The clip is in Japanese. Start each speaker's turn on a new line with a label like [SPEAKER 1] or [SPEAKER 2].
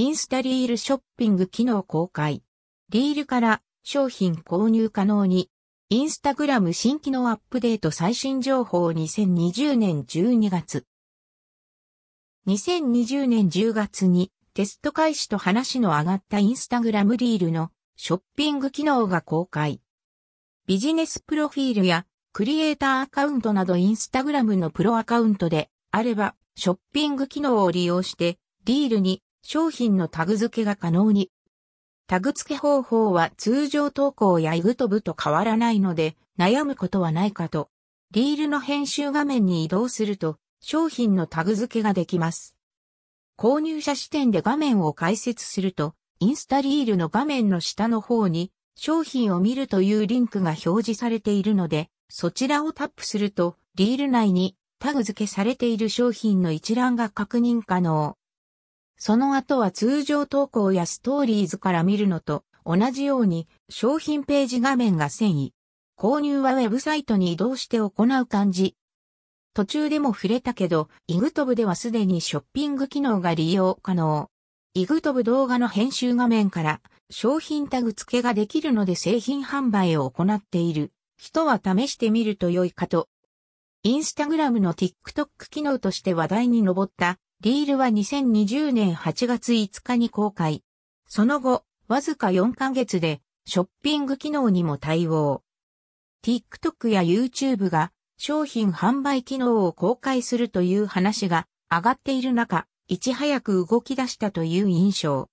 [SPEAKER 1] インスタリールショッピング機能公開。リールから商品購入可能に。インスタグラム新機能アップデート最新情報2020年12月。2020年10月にテスト開始と話の上がったインスタグラムリールのショッピング機能が公開。ビジネスプロフィールやクリエイターアカウントなどインスタグラムのプロアカウントであれば、ショッピング機能を利用して、リールに商品のタグ付けが可能に。タグ付け方法は通常投稿やイグトブと変わらないので、悩むことはないかと。リールの編集画面に移動すると、商品のタグ付けができます。購入者視点で画面を解説すると、インスタリールの画面の下の方に商品を見るというリンクが表示されているので、そちらをタップすると、リール内にタグ付けされている商品の一覧が確認可能。その後は通常投稿やストーリーズから見るのと同じように商品ページ画面が遷移。購入はウェブサイトに移動して行う感じ。途中でも触れたけど、イグトブではすでにショッピング機能が利用可能。イグトブ動画の編集画面から商品タグ付けができるので製品販売を行っている。人は試してみると良いかと。インスタグラムの TikTok 機能として話題に上ったリールは2020年8月5日に公開。その後、わずか4ヶ月でショッピング機能にも対応。TikTok や YouTube が商品販売機能を公開するという話が上がっている中、いち早く動き出したという印象。